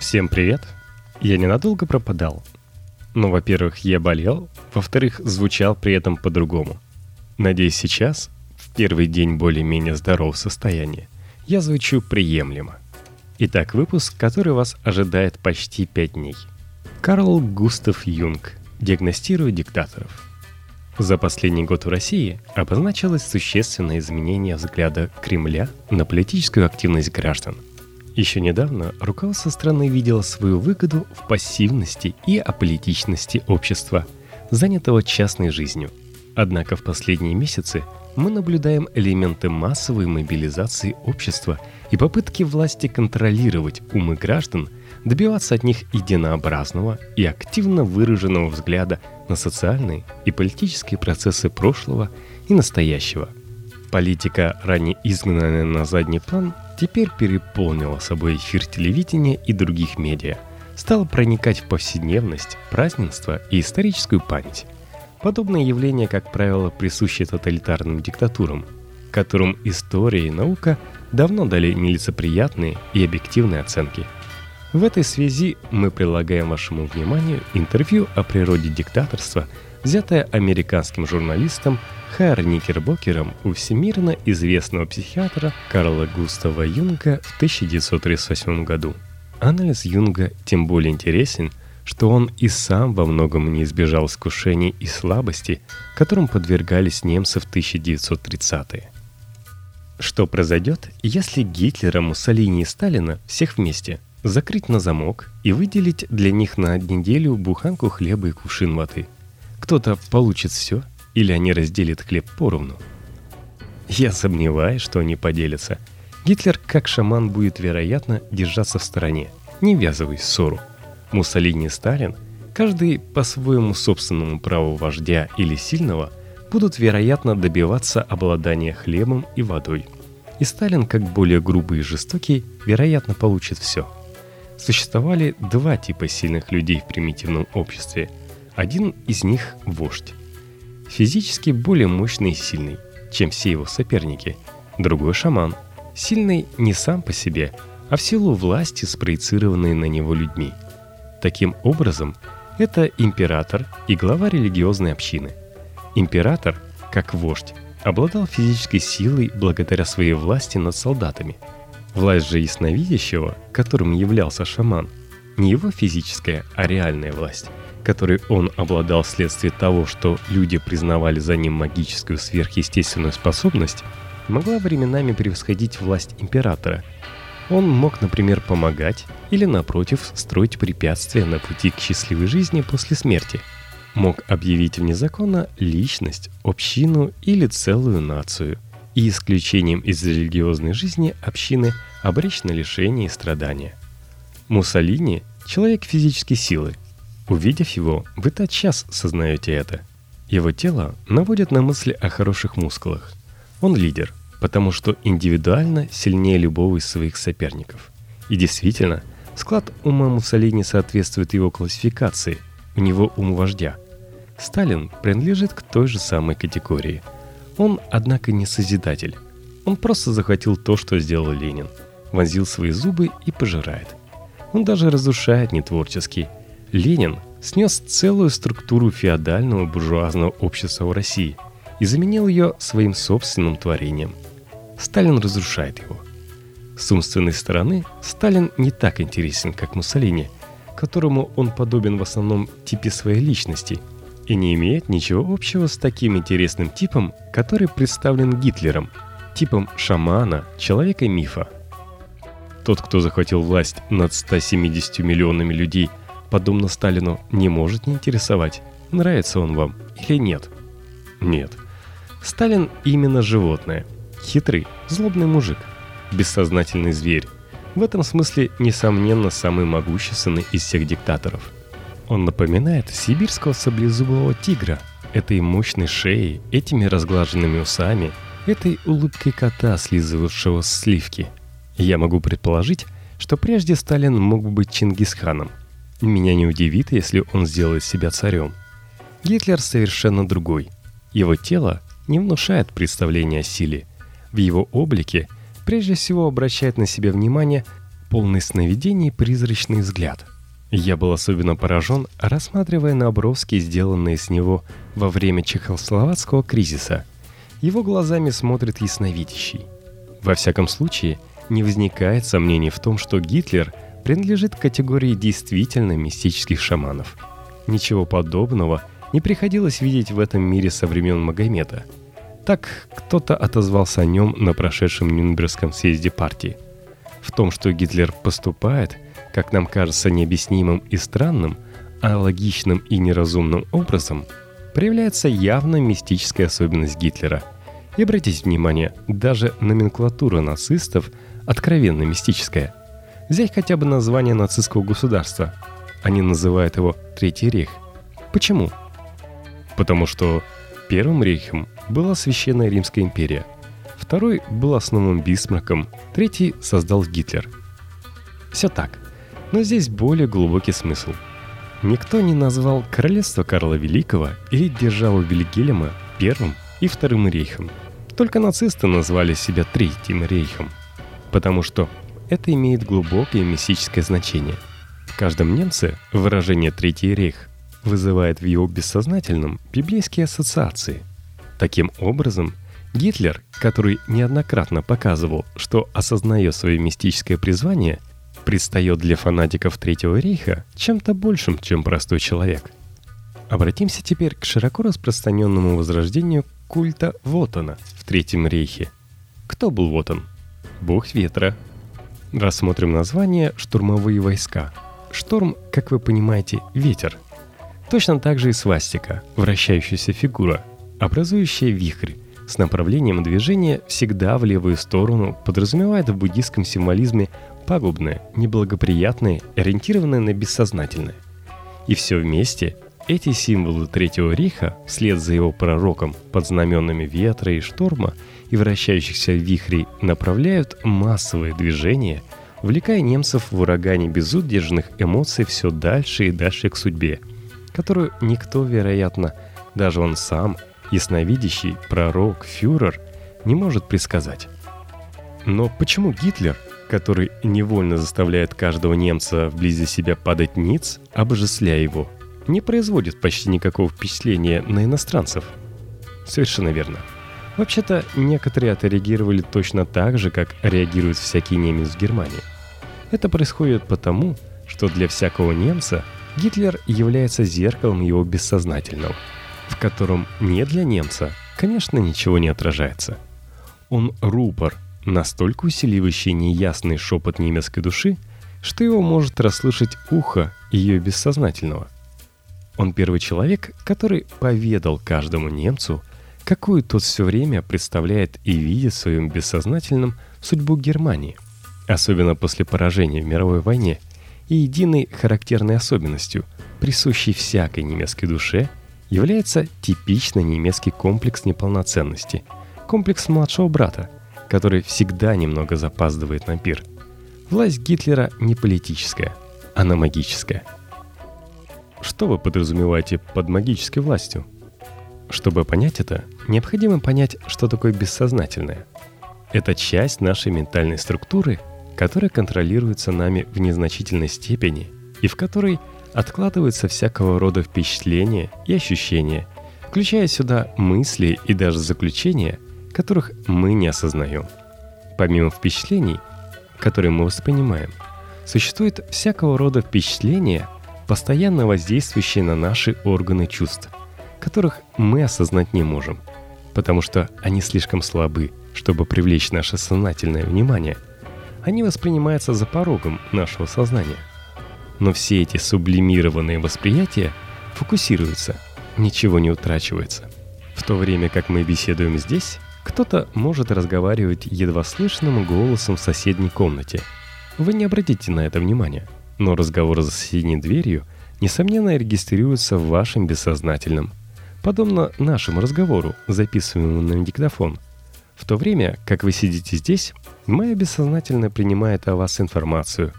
Всем привет! Я ненадолго пропадал. Но, во-первых, я болел, во-вторых, звучал при этом по-другому. Надеюсь, сейчас, в первый день более-менее здорового состояния, я звучу приемлемо. Итак, выпуск, который вас ожидает почти пять дней. Карл Густав Юнг диагностирует диктаторов. За последний год в России обозначилось существенное изменение взгляда Кремля на политическую активность граждан – еще недавно руководство страны видело свою выгоду в пассивности и аполитичности общества, занятого частной жизнью. Однако в последние месяцы мы наблюдаем элементы массовой мобилизации общества и попытки власти контролировать умы граждан, добиваться от них единообразного и активно выраженного взгляда на социальные и политические процессы прошлого и настоящего. Политика, ранее изгнанная на задний план, теперь переполнила собой эфир телевидения и других медиа, стала проникать в повседневность, празднество и историческую память. Подобные явления, как правило, присущи тоталитарным диктатурам, которым история и наука давно дали нелицеприятные и объективные оценки. В этой связи мы прилагаем вашему вниманию интервью о природе диктаторства, взятое американским журналистом Хайр Никербокером у всемирно известного психиатра Карла Густава Юнга в 1938 году. Анализ Юнга тем более интересен, что он и сам во многом не избежал искушений и слабости, которым подвергались немцы в 1930-е. Что произойдет, если Гитлера, Муссолини и Сталина всех вместе закрыть на замок и выделить для них на неделю буханку хлеба и кувшин воды? Кто-то получит все, или они разделят хлеб поровну? Я сомневаюсь, что они поделятся. Гитлер, как шаман, будет, вероятно, держаться в стороне, не ввязываясь в ссору. Муссолини и Сталин, каждый по своему собственному праву вождя или сильного, будут, вероятно, добиваться обладания хлебом и водой. И Сталин, как более грубый и жестокий, вероятно, получит все. Существовали два типа сильных людей в примитивном обществе. Один из них – вождь физически более мощный и сильный, чем все его соперники. Другой шаман, сильный не сам по себе, а в силу власти, спроецированной на него людьми. Таким образом, это император и глава религиозной общины. Император, как вождь, обладал физической силой благодаря своей власти над солдатами. Власть же ясновидящего, которым являлся шаман, не его физическая, а реальная власть которой он обладал вследствие того, что люди признавали за ним магическую сверхъестественную способность, могла временами превосходить власть императора. Он мог, например, помогать или, напротив, строить препятствия на пути к счастливой жизни после смерти. Мог объявить вне закона личность, общину или целую нацию, и исключением из религиозной жизни общины обречь на лишение и страдания. Муссолини – человек физической силы – Увидев его, вы тотчас сознаете это. Его тело наводит на мысли о хороших мускулах. Он лидер, потому что индивидуально сильнее любого из своих соперников. И действительно, склад ума Муссолини соответствует его классификации, у него ум вождя. Сталин принадлежит к той же самой категории. Он, однако, не созидатель. Он просто захватил то, что сделал Ленин, вонзил свои зубы и пожирает. Он даже разрушает нетворчески – Ленин снес целую структуру феодального буржуазного общества в России и заменил ее своим собственным творением. Сталин разрушает его. С умственной стороны Сталин не так интересен, как Муссолини, которому он подобен в основном типе своей личности и не имеет ничего общего с таким интересным типом, который представлен Гитлером, типом шамана, человека-мифа. Тот, кто захватил власть над 170 миллионами людей – подобно Сталину, не может не интересовать, нравится он вам или нет. Нет. Сталин именно животное. Хитрый, злобный мужик. Бессознательный зверь. В этом смысле, несомненно, самый могущественный из всех диктаторов. Он напоминает сибирского саблезубого тигра, этой мощной шеей, этими разглаженными усами, этой улыбкой кота, слизывавшего сливки. Я могу предположить, что прежде Сталин мог бы быть Чингисханом, меня не удивит, если он сделает себя царем. Гитлер совершенно другой. Его тело не внушает представления о силе. В его облике прежде всего обращает на себя внимание полный сновидений призрачный взгляд. Я был особенно поражен, рассматривая наброски, сделанные с него во время чехословацкого кризиса. Его глазами смотрит ясновидящий. Во всяком случае, не возникает сомнений в том, что Гитлер принадлежит к категории действительно мистических шаманов. Ничего подобного не приходилось видеть в этом мире со времен Магомета. Так кто-то отозвался о нем на прошедшем Нюрнбергском съезде партии. В том, что Гитлер поступает, как нам кажется, необъяснимым и странным, а логичным и неразумным образом, проявляется явно мистическая особенность Гитлера. И обратите внимание, даже номенклатура нацистов откровенно мистическая. Взять хотя бы название нацистского государства. Они называют его Третий рейх. Почему? Потому что Первым рейхом была Священная Римская империя, второй был основным Бисмарком, третий создал Гитлер. Все так, но здесь более глубокий смысл. Никто не назвал королевство Карла Великого или державу Вильгельма первым и вторым рейхом. Только нацисты назвали себя третьим рейхом, потому что это имеет глубокое мистическое значение. В каждом немце выражение «третий рейх» вызывает в его бессознательном библейские ассоциации. Таким образом, Гитлер, который неоднократно показывал, что осознает свое мистическое призвание, предстает для фанатиков Третьего рейха чем-то большим, чем простой человек. Обратимся теперь к широко распространенному возрождению культа Вотана в Третьем рейхе. Кто был Вотан? Бог ветра. Рассмотрим название «Штурмовые войска». Шторм, как вы понимаете, ветер – Точно так же и свастика, вращающаяся фигура, образующая вихрь с направлением движения всегда в левую сторону, подразумевает в буддийском символизме пагубное, неблагоприятное, ориентированное на бессознательное. И все вместе эти символы Третьего Рейха, вслед за его пророком под знаменами ветра и шторма и вращающихся вихрей, направляют массовое движение, увлекая немцев в урагане безудержных эмоций все дальше и дальше к судьбе – которую никто, вероятно, даже он сам, ясновидящий, пророк, фюрер, не может предсказать. Но почему Гитлер, который невольно заставляет каждого немца вблизи себя падать ниц, обожествляя его, не производит почти никакого впечатления на иностранцев? Совершенно верно. Вообще-то, некоторые отреагировали точно так же, как реагирует всякий немец в Германии. Это происходит потому, что для всякого немца – Гитлер является зеркалом его бессознательного, в котором не для немца, конечно, ничего не отражается. Он рупор, настолько усиливающий неясный шепот немецкой души, что его может расслышать ухо ее бессознательного. Он первый человек, который поведал каждому немцу, какую тот все время представляет и видит в своем бессознательном судьбу Германии, особенно после поражения в мировой войне – и единой характерной особенностью, присущей всякой немецкой душе, является типичный немецкий комплекс неполноценности, комплекс младшего брата, который всегда немного запаздывает на пир. Власть Гитлера не политическая, она магическая. Что вы подразумеваете под магической властью? Чтобы понять это, необходимо понять, что такое бессознательное. Это часть нашей ментальной структуры – которая контролируется нами в незначительной степени и в которой откладываются всякого рода впечатления и ощущения, включая сюда мысли и даже заключения, которых мы не осознаем. Помимо впечатлений, которые мы воспринимаем, существует всякого рода впечатления, постоянно воздействующие на наши органы чувств, которых мы осознать не можем, потому что они слишком слабы, чтобы привлечь наше сознательное внимание – они воспринимаются за порогом нашего сознания. Но все эти сублимированные восприятия фокусируются, ничего не утрачивается. В то время как мы беседуем здесь, кто-то может разговаривать едва слышным голосом в соседней комнате. Вы не обратите на это внимания, но разговор за соседней дверью несомненно регистрируется в вашем бессознательном, подобно нашему разговору, записываемому на диктофон. В то время, как вы сидите здесь, Мое бессознательно принимает о вас информацию,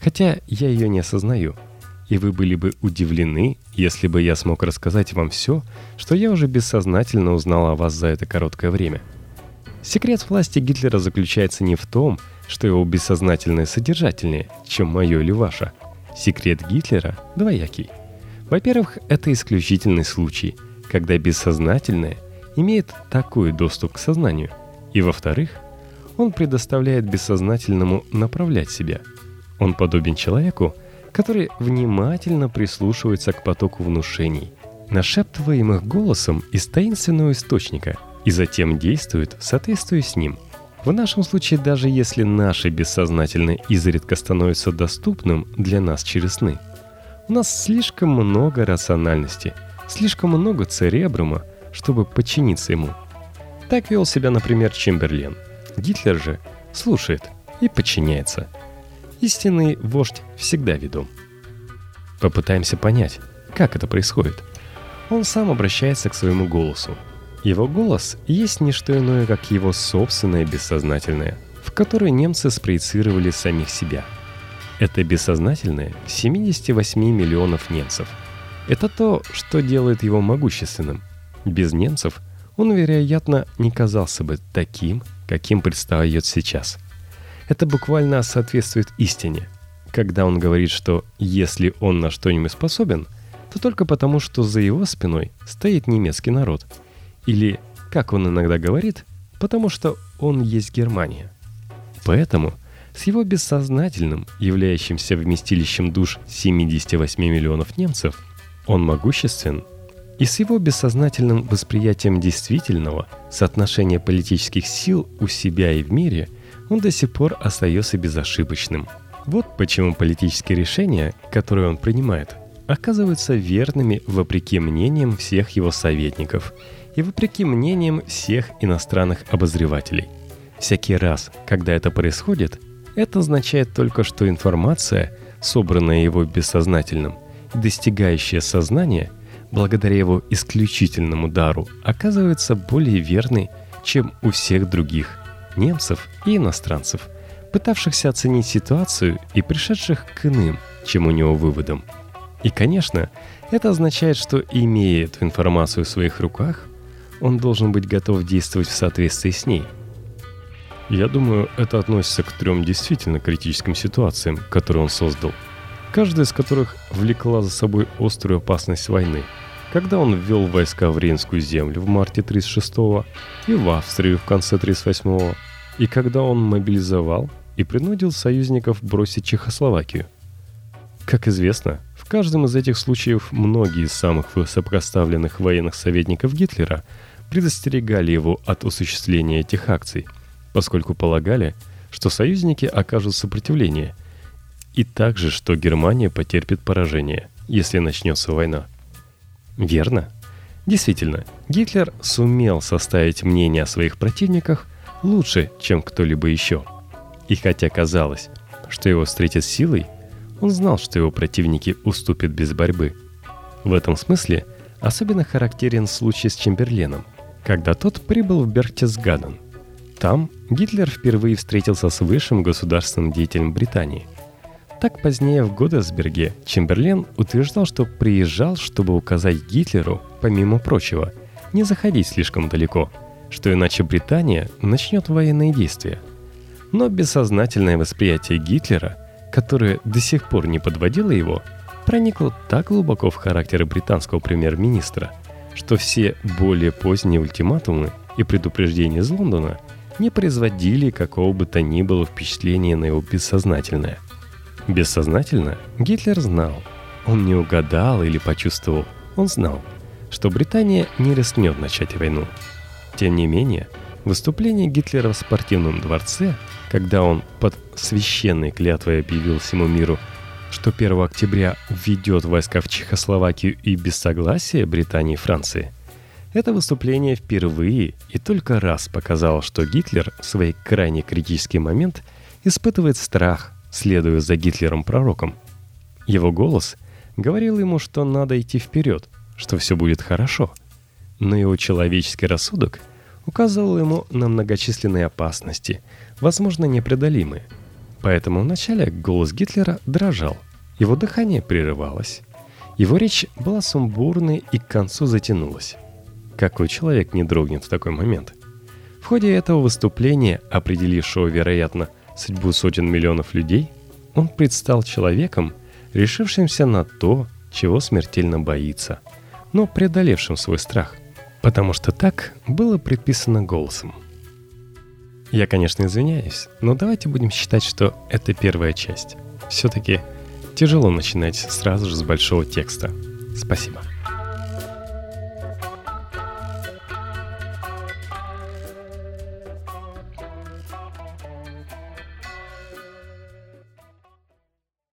хотя я ее не осознаю. И вы были бы удивлены, если бы я смог рассказать вам все, что я уже бессознательно узнал о вас за это короткое время. Секрет власти Гитлера заключается не в том, что его бессознательное содержательнее, чем мое или ваше. Секрет Гитлера двоякий. Во-первых, это исключительный случай, когда бессознательное имеет такой доступ к сознанию. И во-вторых, он предоставляет бессознательному направлять себя. Он подобен человеку, который внимательно прислушивается к потоку внушений, нашептываемых голосом из таинственного источника, и затем действует в соответствии с ним. В нашем случае, даже если наше бессознательное изредка становится доступным для нас через сны, у нас слишком много рациональности, слишком много церебрума, чтобы подчиниться ему. Так вел себя, например, Чемберлен. Гитлер же слушает и подчиняется – Истинный вождь всегда ведом. Попытаемся понять, как это происходит. Он сам обращается к своему голосу. Его голос есть не что иное, как его собственное бессознательное, в которое немцы спроецировали самих себя. Это бессознательное 78 миллионов немцев. Это то, что делает его могущественным. Без немцев он, вероятно, не казался бы таким, каким предстает сейчас – это буквально соответствует истине, когда он говорит, что если он на что-нибудь способен, то только потому, что за его спиной стоит немецкий народ. Или, как он иногда говорит, потому что он есть Германия. Поэтому с его бессознательным, являющимся вместилищем душ 78 миллионов немцев, он могуществен, и с его бессознательным восприятием действительного соотношения политических сил у себя и в мире – он до сих пор остается безошибочным. Вот почему политические решения, которые он принимает, оказываются верными вопреки мнениям всех его советников и вопреки мнениям всех иностранных обозревателей. Всякий раз, когда это происходит, это означает только, что информация, собранная его бессознательным, достигающая сознания, благодаря его исключительному дару, оказывается более верной, чем у всех других немцев и иностранцев, пытавшихся оценить ситуацию и пришедших к иным, чем у него выводам. И, конечно, это означает, что, имея эту информацию в своих руках, он должен быть готов действовать в соответствии с ней. Я думаю, это относится к трем действительно критическим ситуациям, которые он создал, каждая из которых влекла за собой острую опасность войны – когда он ввел войска в Рейнскую землю в марте 36-го и в Австрию в конце 38-го, и когда он мобилизовал и принудил союзников бросить Чехословакию. Как известно, в каждом из этих случаев многие из самых высокопоставленных военных советников Гитлера предостерегали его от осуществления этих акций, поскольку полагали, что союзники окажут сопротивление, и также, что Германия потерпит поражение, если начнется война. Верно? Действительно, Гитлер сумел составить мнение о своих противниках лучше, чем кто-либо еще. И хотя казалось, что его встретят силой, он знал, что его противники уступят без борьбы. В этом смысле особенно характерен случай с Чемберленом, когда тот прибыл в Берхтесгаден. Там Гитлер впервые встретился с высшим государственным деятелем Британии – так позднее в Годесберге Чемберлен утверждал, что приезжал, чтобы указать Гитлеру, помимо прочего, не заходить слишком далеко, что иначе Британия начнет военные действия. Но бессознательное восприятие Гитлера, которое до сих пор не подводило его, проникло так глубоко в характер британского премьер-министра, что все более поздние ультиматумы и предупреждения из Лондона не производили какого бы то ни было впечатления на его бессознательное – Бессознательно Гитлер знал, он не угадал или почувствовал, он знал, что Британия не рискнет начать войну. Тем не менее, выступление Гитлера в спортивном дворце, когда он под священной клятвой объявил всему миру, что 1 октября введет войска в Чехословакию и без согласия Британии и Франции, это выступление впервые и только раз показало, что Гитлер в свой крайне критический момент испытывает страх, следуя за Гитлером-пророком. Его голос говорил ему, что надо идти вперед, что все будет хорошо. Но его человеческий рассудок указывал ему на многочисленные опасности, возможно, непреодолимые. Поэтому вначале голос Гитлера дрожал, его дыхание прерывалось. Его речь была сумбурной и к концу затянулась. Какой человек не дрогнет в такой момент? В ходе этого выступления, определившего, вероятно, судьбу сотен миллионов людей, он предстал человеком, решившимся на то, чего смертельно боится, но преодолевшим свой страх, потому что так было предписано голосом. Я, конечно, извиняюсь, но давайте будем считать, что это первая часть. Все-таки тяжело начинать сразу же с большого текста. Спасибо.